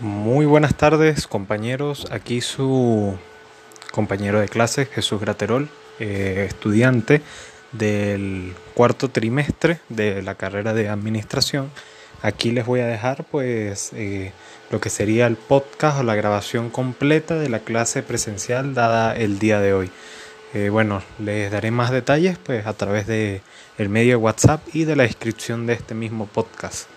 Muy buenas tardes compañeros, aquí su compañero de clase Jesús Graterol, eh, estudiante del cuarto trimestre de la carrera de administración. Aquí les voy a dejar pues eh, lo que sería el podcast o la grabación completa de la clase presencial dada el día de hoy. Eh, bueno, les daré más detalles pues a través de el medio de WhatsApp y de la descripción de este mismo podcast.